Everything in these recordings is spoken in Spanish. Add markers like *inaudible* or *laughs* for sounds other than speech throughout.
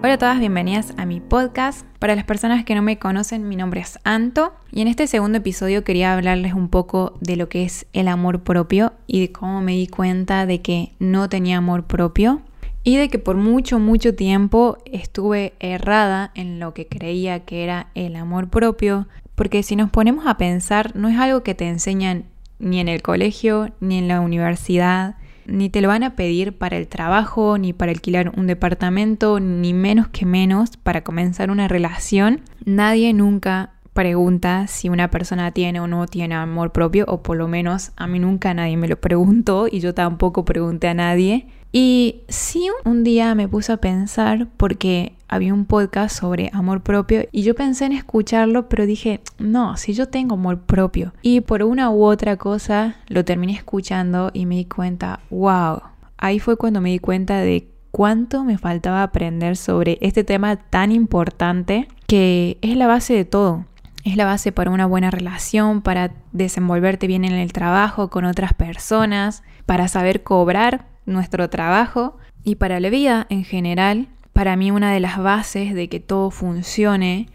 Hola a todas, bienvenidas a mi podcast. Para las personas que no me conocen, mi nombre es Anto y en este segundo episodio quería hablarles un poco de lo que es el amor propio y de cómo me di cuenta de que no tenía amor propio y de que por mucho, mucho tiempo estuve errada en lo que creía que era el amor propio, porque si nos ponemos a pensar, no es algo que te enseñan ni en el colegio, ni en la universidad, ni te lo van a pedir para el trabajo, ni para alquilar un departamento, ni menos que menos para comenzar una relación. Nadie nunca pregunta si una persona tiene o no tiene amor propio, o por lo menos a mí nunca nadie me lo preguntó y yo tampoco pregunté a nadie. Y sí, un día me puse a pensar porque había un podcast sobre amor propio y yo pensé en escucharlo, pero dije, no, si yo tengo amor propio. Y por una u otra cosa lo terminé escuchando y me di cuenta, wow, ahí fue cuando me di cuenta de cuánto me faltaba aprender sobre este tema tan importante que es la base de todo. Es la base para una buena relación, para desenvolverte bien en el trabajo con otras personas, para saber cobrar nuestro trabajo y para la vida en general. Para mí una de las bases de que todo funcione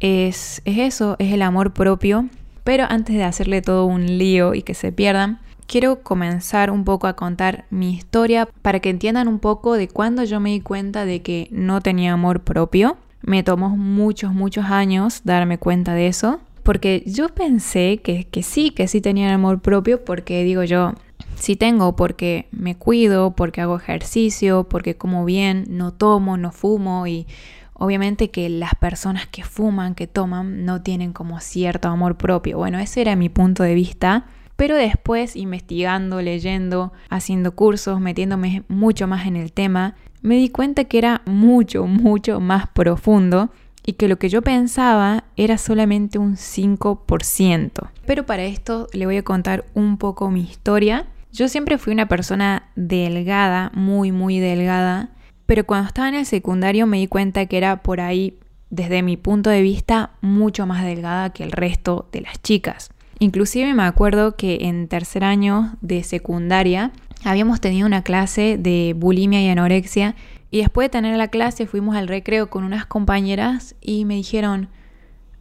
es, es eso, es el amor propio. Pero antes de hacerle todo un lío y que se pierdan, quiero comenzar un poco a contar mi historia para que entiendan un poco de cuando yo me di cuenta de que no tenía amor propio. Me tomó muchos, muchos años darme cuenta de eso. Porque yo pensé que, que sí, que sí tenía amor propio, porque digo yo, si tengo porque me cuido, porque hago ejercicio, porque como bien, no tomo, no fumo y obviamente que las personas que fuman, que toman, no tienen como cierto amor propio. Bueno, ese era mi punto de vista. Pero después, investigando, leyendo, haciendo cursos, metiéndome mucho más en el tema, me di cuenta que era mucho, mucho más profundo y que lo que yo pensaba era solamente un 5%. Pero para esto le voy a contar un poco mi historia yo siempre fui una persona delgada, muy, muy delgada, pero cuando estaba en el secundario me di cuenta que era por ahí, desde mi punto de vista, mucho más delgada que el resto de las chicas. Inclusive me acuerdo que en tercer año de secundaria habíamos tenido una clase de bulimia y anorexia y después de tener la clase fuimos al recreo con unas compañeras y me dijeron,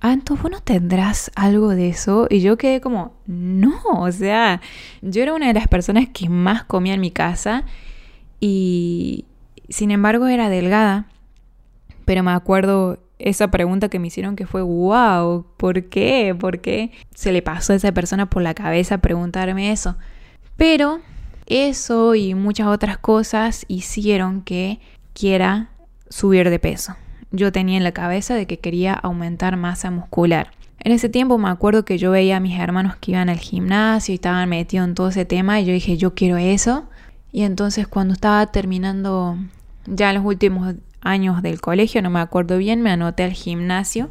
Anto, ¿vos no tendrás algo de eso? Y yo quedé como, no, o sea, yo era una de las personas que más comía en mi casa y sin embargo era delgada. Pero me acuerdo esa pregunta que me hicieron que fue, wow, ¿por qué? ¿Por qué se le pasó a esa persona por la cabeza preguntarme eso? Pero eso y muchas otras cosas hicieron que quiera subir de peso yo tenía en la cabeza de que quería aumentar masa muscular. En ese tiempo me acuerdo que yo veía a mis hermanos que iban al gimnasio y estaban metidos en todo ese tema y yo dije, yo quiero eso. Y entonces cuando estaba terminando ya los últimos años del colegio, no me acuerdo bien, me anoté al gimnasio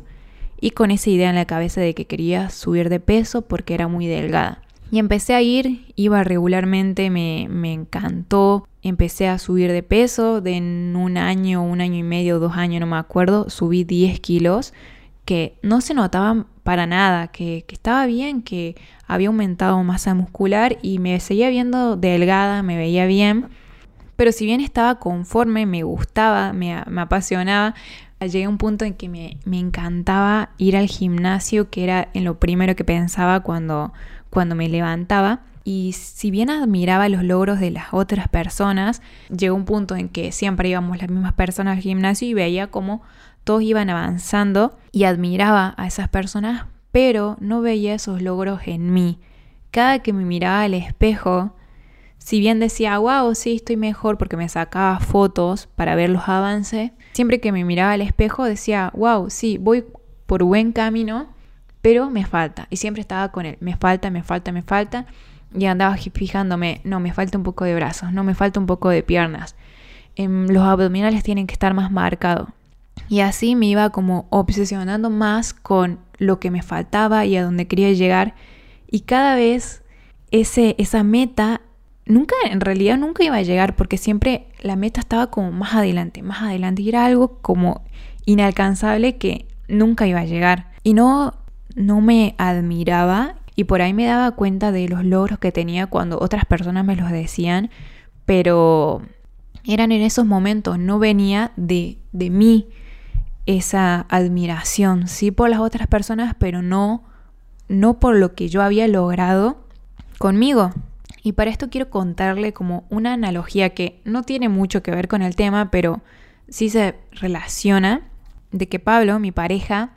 y con esa idea en la cabeza de que quería subir de peso porque era muy delgada. Y empecé a ir, iba regularmente, me, me encantó. Empecé a subir de peso, de en un año, un año y medio, dos años, no me acuerdo, subí 10 kilos que no se notaban para nada, que, que, estaba bien, que había aumentado masa muscular y me seguía viendo delgada, me veía bien. Pero si bien estaba conforme, me gustaba, me, me apasionaba, llegué a un punto en que me, me, encantaba ir al gimnasio, que era en lo primero que pensaba cuando, cuando me levantaba. Y si bien admiraba los logros de las otras personas, llegó un punto en que siempre íbamos las mismas personas al gimnasio y veía cómo todos iban avanzando y admiraba a esas personas, pero no veía esos logros en mí. Cada que me miraba al espejo, si bien decía, wow, sí, estoy mejor porque me sacaba fotos para ver los avances, siempre que me miraba al espejo decía, wow, sí, voy por buen camino, pero me falta. Y siempre estaba con él, me falta, me falta, me falta. Y andaba fijándome, no, me falta un poco de brazos, no, me falta un poco de piernas. Em, los abdominales tienen que estar más marcados. Y así me iba como obsesionando más con lo que me faltaba y a dónde quería llegar. Y cada vez ese, esa meta, nunca, en realidad nunca iba a llegar porque siempre la meta estaba como más adelante, más adelante. Y era algo como inalcanzable que nunca iba a llegar. Y no no me admiraba y por ahí me daba cuenta de los logros que tenía cuando otras personas me los decían, pero eran en esos momentos, no venía de, de mí esa admiración, sí por las otras personas, pero no, no por lo que yo había logrado conmigo. Y para esto quiero contarle como una analogía que no tiene mucho que ver con el tema, pero sí se relaciona de que Pablo, mi pareja,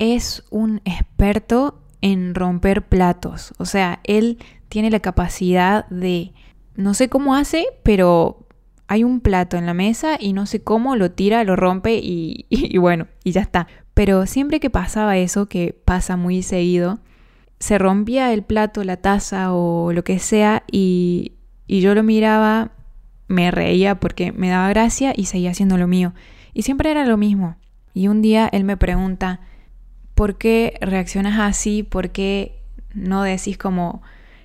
es un experto en romper platos. O sea, él tiene la capacidad de, no sé cómo hace, pero hay un plato en la mesa y no sé cómo lo tira, lo rompe y, *laughs* bueno, y ya está. Pero siempre que pasaba eso, que pasa muy seguido, se rompía el plato, la taza o lo que sea y yo lo miraba, me reía porque me daba gracia y seguía haciendo lo mío. Y siempre era lo mismo. Y un día él me pregunta, ¿por qué reaccionas así? ¿Por qué no decís como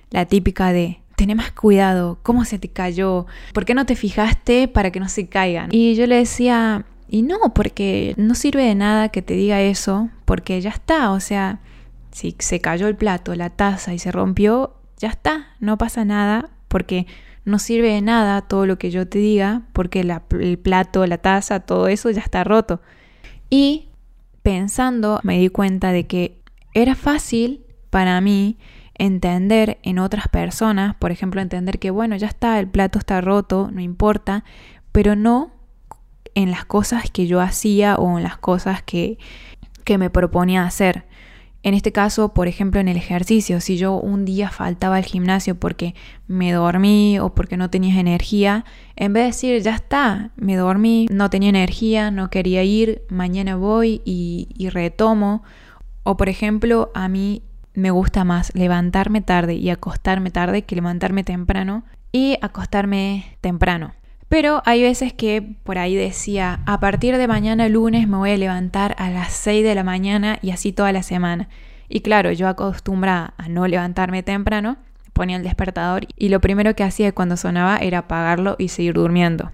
la típica de Tené más cuidado, ¿cómo se te cayó? ¿Por qué no te fijaste para que no se caigan? Y yo le decía, y no, porque no sirve de nada que te diga eso, porque ya está, o sea, si se cayó el plato, la taza y se rompió, ya está, no pasa nada, porque no sirve de nada todo lo que yo te diga, porque el plato, la taza, todo eso ya está roto. Y pensando, me di cuenta de que era fácil para mí entender en otras personas, por ejemplo, entender que, bueno, ya está, el plato está roto, no importa, pero no en las cosas que yo hacía o en las cosas que, que me proponía hacer. En este caso, por ejemplo, en el ejercicio, si yo un día faltaba al gimnasio porque me dormí o porque no tenía energía, en vez de decir, ya está, me dormí, no tenía energía, no quería ir, mañana voy y, y retomo. O por ejemplo, a mí me gusta más levantarme tarde y acostarme tarde que levantarme temprano y acostarme temprano. Pero hay veces que por ahí decía, a partir de mañana lunes me voy a levantar a las 6 de la mañana y así toda la semana. Y claro, yo acostumbraba a no levantarme temprano, ponía el despertador y lo primero que hacía cuando sonaba era apagarlo y seguir durmiendo.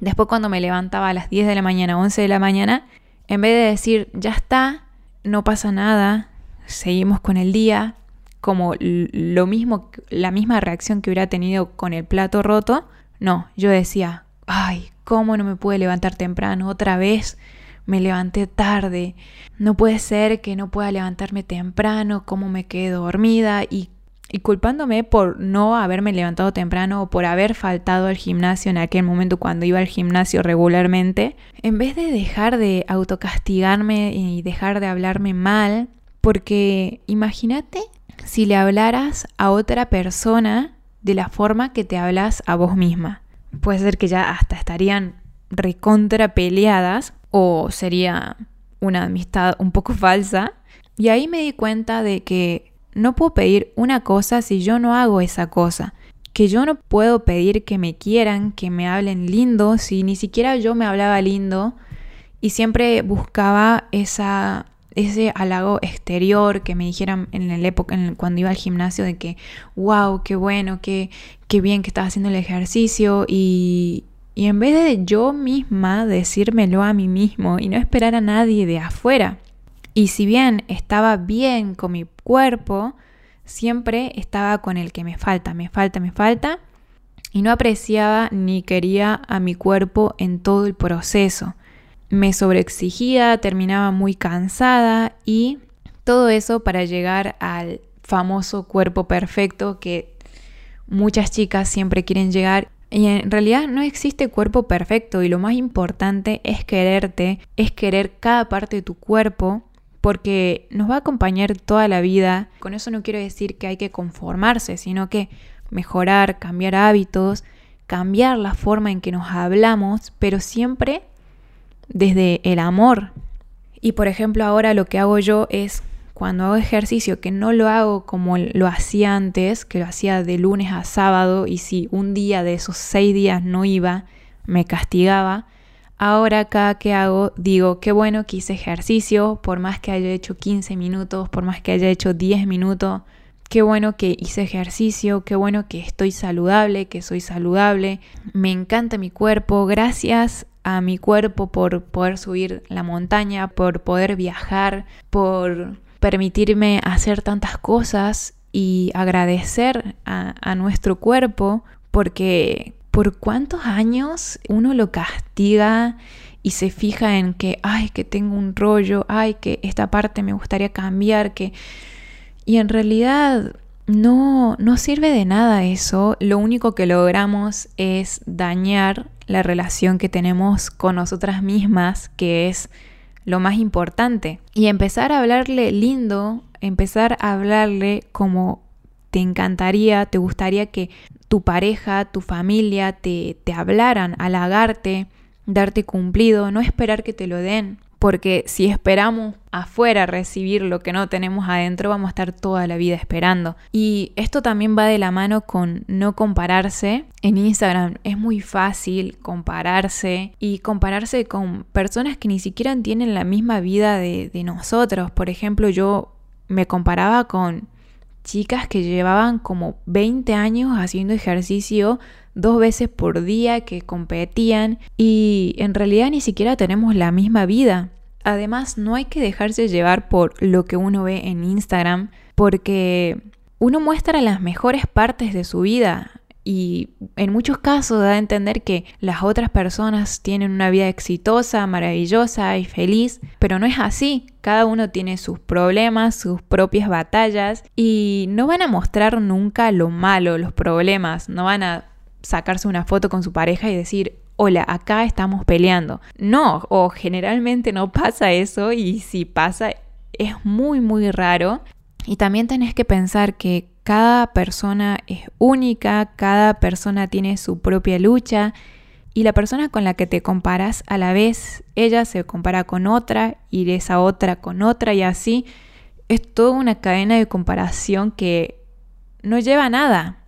Después cuando me levantaba a las 10 de la mañana, 11 de la mañana, en vez de decir, ya está, no pasa nada, seguimos con el día, como lo mismo, la misma reacción que hubiera tenido con el plato roto. No, yo decía, ay, ¿cómo no me pude levantar temprano? Otra vez me levanté tarde. No puede ser que no pueda levantarme temprano, cómo me quedé dormida y, y culpándome por no haberme levantado temprano o por haber faltado al gimnasio en aquel momento cuando iba al gimnasio regularmente, en vez de dejar de autocastigarme y dejar de hablarme mal, porque imagínate si le hablaras a otra persona de la forma que te hablas a vos misma. Puede ser que ya hasta estarían recontra peleadas o sería una amistad un poco *laughs* falsa. Y ahí me di cuenta de que no puedo pedir una cosa si yo no hago esa cosa. Que yo no puedo pedir que me quieran, que me hablen lindo, si ni siquiera yo me hablaba lindo y siempre buscaba esa ese halago exterior que me dijeran en la época en cuando iba al gimnasio de que wow, qué bueno, qué, qué bien que estás haciendo el ejercicio y, y en vez de yo misma decírmelo a mí mismo y no esperar a nadie de afuera. Y si bien estaba bien con mi cuerpo, siempre estaba con el que me falta, me falta, me falta. Y no apreciaba ni quería a mi cuerpo en todo el proceso me sobreexigía, terminaba muy cansada y todo eso para llegar al famoso cuerpo perfecto que muchas chicas siempre quieren llegar. Y en realidad no existe cuerpo perfecto y lo más importante es quererte, es querer cada parte de tu cuerpo porque nos va a acompañar toda la vida. Con eso no quiero decir que hay que conformarse, sino que mejorar, cambiar hábitos, cambiar la forma en que nos hablamos, pero siempre desde el amor. Y por ejemplo ahora lo que hago yo es cuando hago ejercicio, que no lo hago como lo hacía antes, que lo hacía de lunes a sábado y si un día de esos seis días no iba, me castigaba. Ahora cada que hago digo, qué bueno que hice ejercicio, por más que haya hecho 15 minutos, por más que haya hecho 10 minutos, qué bueno que hice ejercicio, qué bueno que estoy saludable, que soy saludable, me encanta mi cuerpo, gracias a mi cuerpo por poder subir la montaña, por poder viajar, por permitirme hacer tantas cosas y agradecer a, nuestro cuerpo porque ¿por cuántos años uno lo castiga y se fija en que, ay, que tengo un rollo, ay, que esta parte me gustaría cambiar, que... Y en realidad no, no sirve de nada eso. Lo único que logramos es dañar la relación que tenemos con nosotras mismas, que es lo más importante. Y empezar a hablarle lindo, empezar a hablarle como te encantaría, te gustaría que tu pareja, tu familia te, te hablaran, halagarte, darte cumplido, no esperar que te lo den, porque si esperamos afuera recibir lo que no tenemos adentro, vamos a estar toda la vida esperando. Y esto también va de la mano con no compararse. En Instagram es muy fácil compararse y compararse con personas que ni siquiera tienen la misma vida de, de nosotros. Por ejemplo, yo me comparaba con chicas que llevaban como 20 años haciendo ejercicio dos veces por día, que competían y en realidad ni siquiera tenemos la misma vida. Además, no hay que dejarse llevar por lo que uno ve en Instagram, porque uno muestra las mejores partes de su vida y en muchos casos da a entender que las otras personas tienen una vida exitosa, maravillosa y feliz, pero no es así. Cada uno tiene sus problemas, sus propias batallas y no van a mostrar nunca lo malo, los problemas, no van a sacarse una foto con su pareja y decir, hola, acá estamos peleando. No, o generalmente no pasa eso y si pasa es muy muy raro. Y también tenés que pensar que cada persona es única, cada persona tiene su propia lucha y la persona con la que te comparas a la vez, ella se compara con otra y esa otra con otra y así es toda una cadena de comparación que no lleva a nada.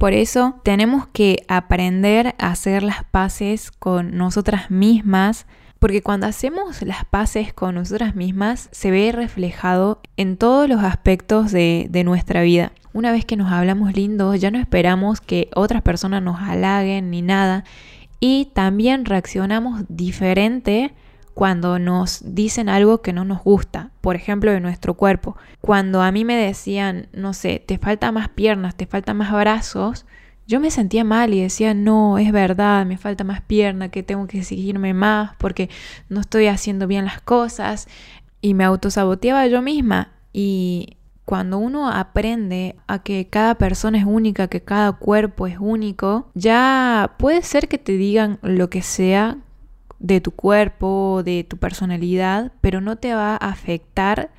Por eso tenemos que aprender a hacer las paces con nosotras mismas, porque cuando hacemos las paces con nosotras mismas se ve reflejado en todos los aspectos de, nuestra vida. Una vez que nos hablamos lindo, ya no esperamos que otras personas nos halaguen ni nada. Y también reaccionamos diferente cuando nos dicen algo que no nos gusta, por ejemplo, de nuestro cuerpo. Cuando a mí me decían, no sé, te falta más piernas, te falta más brazos, yo me sentía mal y decía, no, es verdad, me falta más pierna, que tengo que seguirme más porque no estoy haciendo bien las cosas. Y me autosaboteaba yo misma. Y cuando uno aprende a que cada persona es única, que cada cuerpo es único, ya puede ser que te digan lo que sea de tu cuerpo, de tu personalidad, pero no te va a afectar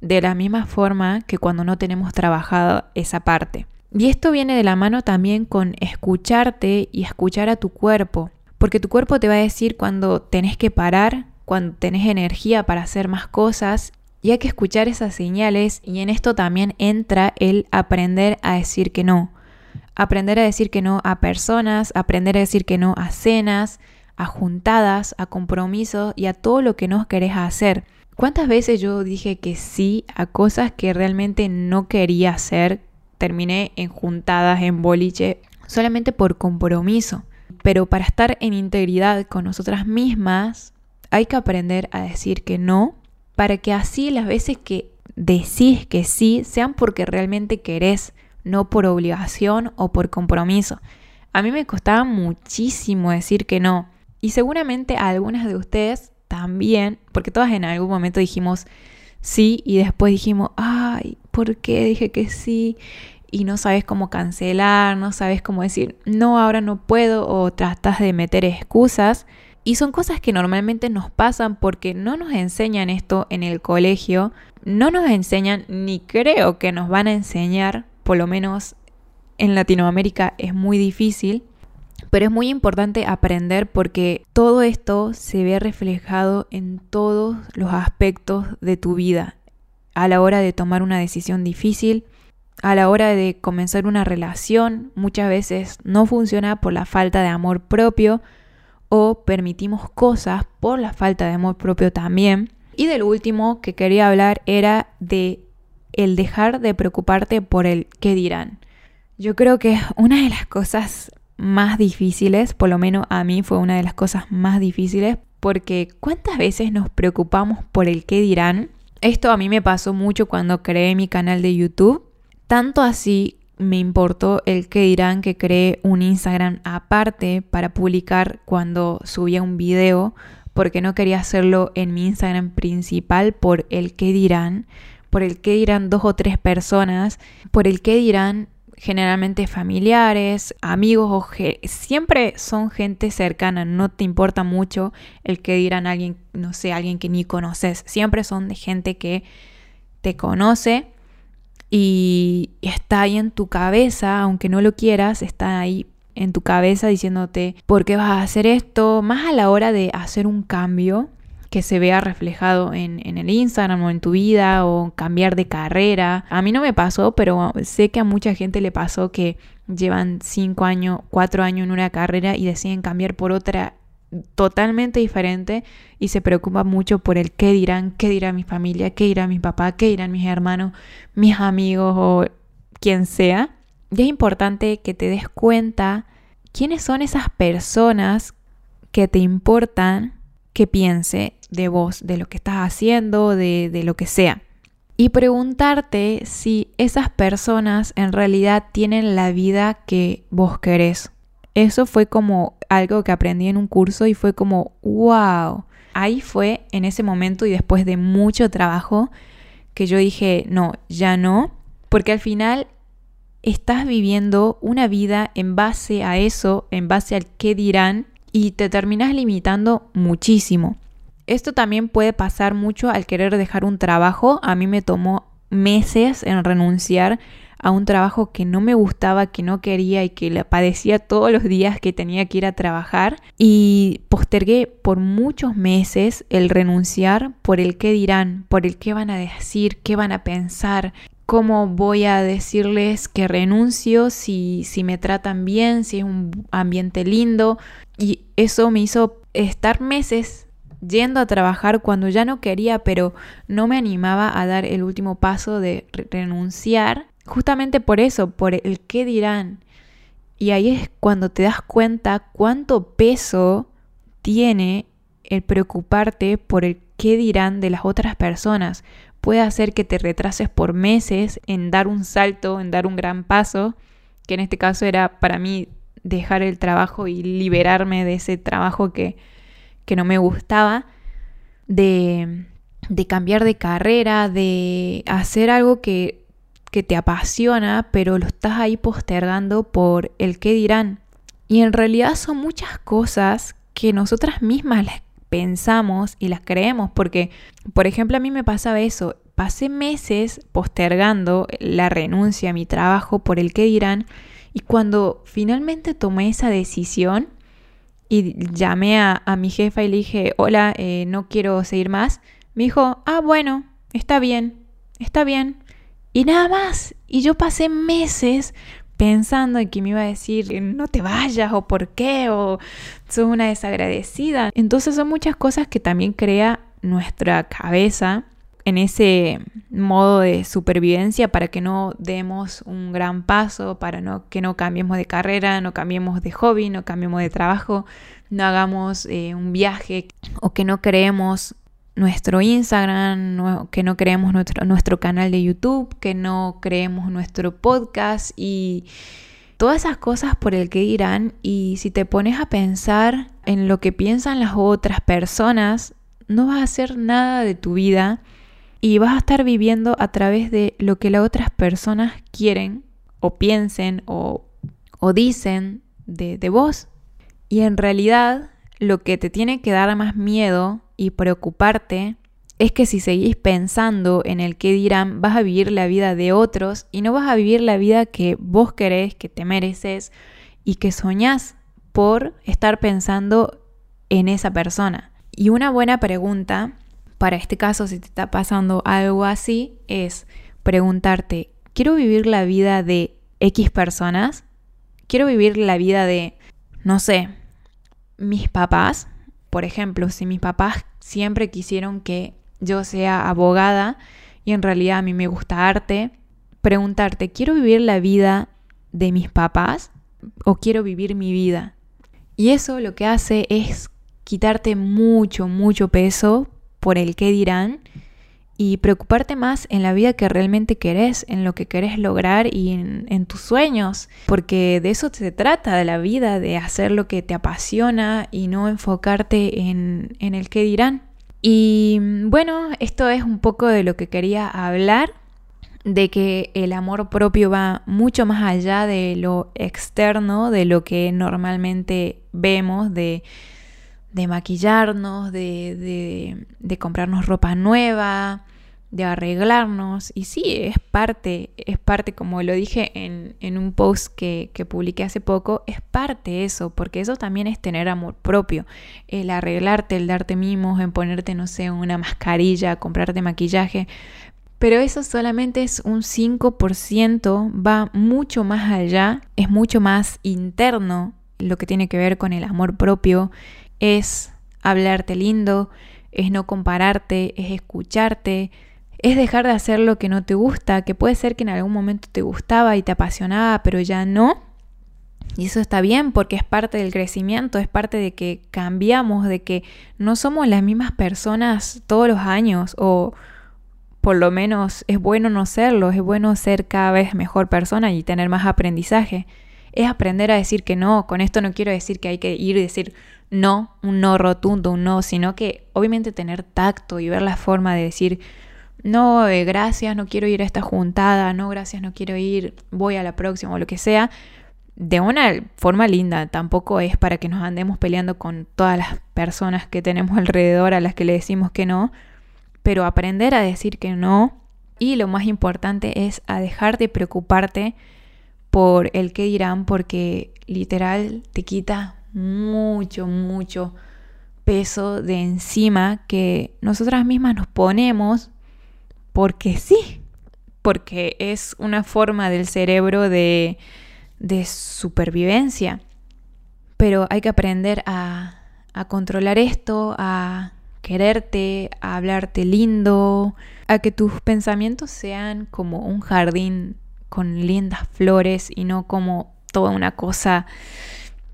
de la misma forma que cuando no tenemos trabajado esa parte. Y esto viene de la mano también con escucharte y escuchar a tu cuerpo, porque tu cuerpo te va a decir cuando tenés que parar, cuando tenés energía para hacer más cosas y hay que escuchar esas señales y en esto también entra el aprender a decir que no. Aprender a decir que no a personas, aprender a decir que no a cenas, a juntadas, a compromisos y a todo lo que no querés hacer. ¿Cuántas veces yo dije que sí a cosas que realmente no quería hacer? Terminé en juntadas, en boliche, solamente por compromiso. Pero para estar en integridad con nosotras mismas, hay que aprender a decir que no para que así las veces que decís que sí sean porque realmente querés, no por obligación o por compromiso. A mí me costaba muchísimo decir que no. Y seguramente a algunas de ustedes también, porque todas en algún momento dijimos sí y después dijimos, ay, ¿por qué dije que sí? Y no sabes cómo cancelar, no sabes cómo decir, no, ahora no puedo, o tratas de meter excusas. Y son cosas que normalmente nos pasan porque no nos enseñan esto en el colegio, no nos enseñan ni creo que nos van a enseñar, por lo menos en Latinoamérica es muy difícil, pero es muy importante aprender porque todo esto se ve reflejado en todos los aspectos de tu vida, a la hora de tomar una decisión difícil, a la hora de comenzar una relación, muchas veces no funciona por la falta de amor propio, o permitimos cosas por la falta de amor propio también. Y del último que quería hablar era de el dejar de preocuparte por el qué dirán. Yo creo que una de las cosas más difíciles, por lo menos a mí fue una de las cosas más difíciles, porque ¿cuántas veces nos preocupamos por el qué dirán? Esto a mí me pasó mucho cuando creé mi canal de YouTube, tanto así me importó el que dirán que creé un Instagram aparte para publicar cuando subía un video porque no quería hacerlo en mi Instagram principal por el que dirán, por el que dirán dos o tres personas, por el que dirán generalmente familiares, amigos o siempre son gente cercana, no te importa mucho el que dirán alguien, no sé, alguien que ni conoces, siempre son de gente que te conoce y está ahí en tu cabeza, aunque no lo quieras, está ahí en tu cabeza diciéndote por qué vas a hacer esto, más a la hora de hacer un cambio que se vea reflejado en, el Instagram o en tu vida o cambiar de carrera. A mí no me pasó, pero sé que a mucha gente le pasó que llevan cinco años, cuatro años en una carrera y deciden cambiar por otra totalmente diferente y se preocupa mucho por el qué dirán, qué dirá mi familia, qué dirá mi papá, qué dirán mis hermanos, mis amigos o quien sea. Y es importante que te des cuenta quiénes son esas personas que te importan que piense de vos, de lo que estás haciendo, de, de lo que sea. Y preguntarte si esas personas en realidad tienen la vida que vos querés. Eso fue como algo que aprendí en un curso y fue como, wow. Ahí fue en ese momento y después de mucho trabajo que yo dije, no, ya no, porque al final estás viviendo una vida en base a eso, en base al qué dirán, y te terminas limitando muchísimo. Esto también puede pasar mucho al querer dejar un trabajo. A mí me tomó meses en renunciar a un trabajo que no me gustaba, que no quería y que padecía todos los días que tenía que ir a trabajar. Y postergué por muchos meses el renunciar por el qué dirán, por el qué van a decir, qué van a pensar, cómo voy a decirles que renuncio si, si me tratan bien, si es un ambiente lindo. Y eso me hizo estar meses yendo a trabajar cuando ya no quería, pero no me animaba a dar el último paso de renunciar, justamente por eso, por el qué dirán. Y ahí es cuando te das cuenta cuánto peso tiene el preocuparte por el qué dirán de las otras personas, puede hacer que te retrases por meses en dar un salto, en dar un gran paso, que en este caso era para mí dejar el trabajo y liberarme de ese trabajo que, que no me gustaba, de, de, cambiar de carrera, de hacer algo que, que te apasiona, pero lo estás ahí postergando por el qué dirán. Y en realidad son muchas cosas que nosotras mismas las pensamos y las creemos, porque, por ejemplo, a mí me pasaba eso, pasé meses postergando la renuncia a mi trabajo por el que dirán, y cuando finalmente tomé esa decisión y llamé a, mi jefa y le dije, hola, eh, no quiero seguir más, me dijo, ah, bueno, está bien, está bien. Y nada más. Y yo pasé meses pensando en que me iba a decir no te vayas o por qué o sos una desagradecida. Entonces son muchas cosas que también crea nuestra cabeza en ese modo de supervivencia para que no demos un gran paso, para no, que no cambiemos de carrera, no cambiemos de hobby, no cambiemos de trabajo, no hagamos eh, un viaje o que no creemos nuestro Instagram, que no creemos nuestro, nuestro canal de YouTube, que no creemos nuestro podcast y todas esas cosas por el que dirán. Y si te pones a pensar en lo que piensan las otras personas, no vas a hacer nada de tu vida y vas a estar viviendo a través de lo que las otras personas quieren o piensen o, o dicen de, de vos. Y en realidad lo que te tiene que dar más miedo y preocuparte es que si seguís pensando en el que dirán, vas a vivir la vida de otros y no vas a vivir la vida que vos querés, que te mereces y que soñás por estar pensando en esa persona. Y una buena pregunta para este caso, si te está pasando algo así, es preguntarte, ¿quiero vivir la vida de X personas? ¿Quiero vivir la vida de, no sé, mis papás? Por ejemplo, si mis papás siempre quisieron que yo sea abogada y en realidad a mí me gusta arte, preguntarte, ¿quiero vivir la vida de mis papás o quiero vivir mi vida? Y eso lo que hace es quitarte mucho, mucho peso por el qué dirán y preocuparte más en la vida que realmente querés, en lo que querés lograr y en, tus sueños, porque de eso se trata de la vida, de hacer lo que te apasiona y no enfocarte en, en el que dirán. Y bueno, esto es un poco de lo que quería hablar, de que el amor propio va mucho más allá de lo externo, de lo que normalmente vemos, de de maquillarnos, de, de, comprarnos ropa nueva, de arreglarnos. Y sí, es parte, es parte, como lo dije en, en un post que, que, publiqué hace poco, es parte eso, porque eso también es tener amor propio. El arreglarte, el darte mimos, en ponerte, no sé, una mascarilla, comprarte maquillaje. Pero eso solamente es un 5%, va mucho más allá, es mucho más interno lo que tiene que ver con el amor propio es hablarte lindo, es no compararte, es escucharte, es dejar de hacer lo que no te gusta, que puede ser que en algún momento te gustaba y te apasionaba, pero ya no. Y eso está bien porque es parte del crecimiento, es parte de que cambiamos, de que no somos las mismas personas todos los años o por lo menos es bueno no serlo, es bueno ser cada vez mejor persona y tener más aprendizaje. Es aprender a decir que no, con esto no quiero decir que hay que ir y decir no, un no rotundo, un no, sino que obviamente tener tacto y ver la forma de decir, no, eh, gracias, no quiero ir a esta juntada, no, gracias, no quiero ir, voy a la próxima o lo que sea, de una forma linda, tampoco es para que nos andemos peleando con todas las personas que tenemos alrededor a las que le decimos que no, pero aprender a decir que no y lo más importante es a dejar de preocuparte por el que dirán porque literal te quita mucho, mucho peso de encima que nosotras mismas nos ponemos porque sí, porque es una forma del cerebro de, de supervivencia. Pero hay que aprender a, a controlar esto, a quererte, a hablarte lindo, a que tus pensamientos sean como un jardín con lindas flores y no como toda una cosa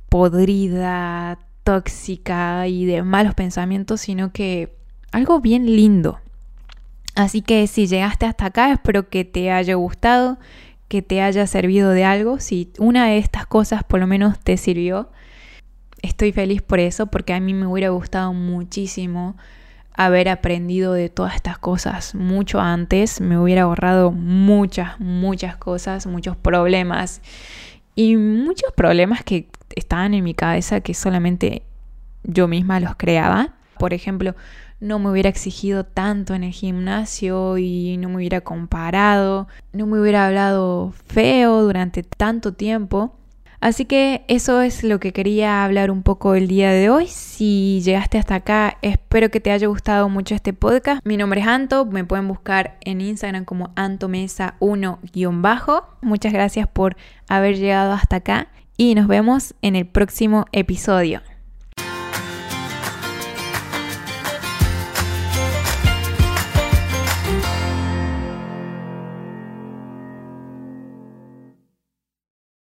podrida, tóxica y de malos pensamientos, sino que algo bien lindo. Así que si llegaste hasta acá, espero que te haya gustado, que te haya servido de algo. Si una de estas cosas por lo menos te sirvió, estoy feliz por eso, porque a mí me hubiera gustado muchísimo haber aprendido de todas estas cosas mucho antes. Me hubiera ahorrado muchas, muchas cosas, muchos problemas y muchos problemas que estaban en mi cabeza que solamente yo misma los creaba. Por ejemplo, no me hubiera exigido tanto en el gimnasio y no me hubiera comparado, no me hubiera hablado feo durante tanto tiempo. Así que eso es lo que quería hablar un poco el día de hoy. Si llegaste hasta acá, espero que te haya gustado mucho este podcast. Mi nombre es Anto, me pueden buscar en Instagram como antomesa1-bajo. Muchas gracias por haber llegado hasta acá y nos vemos en el próximo episodio.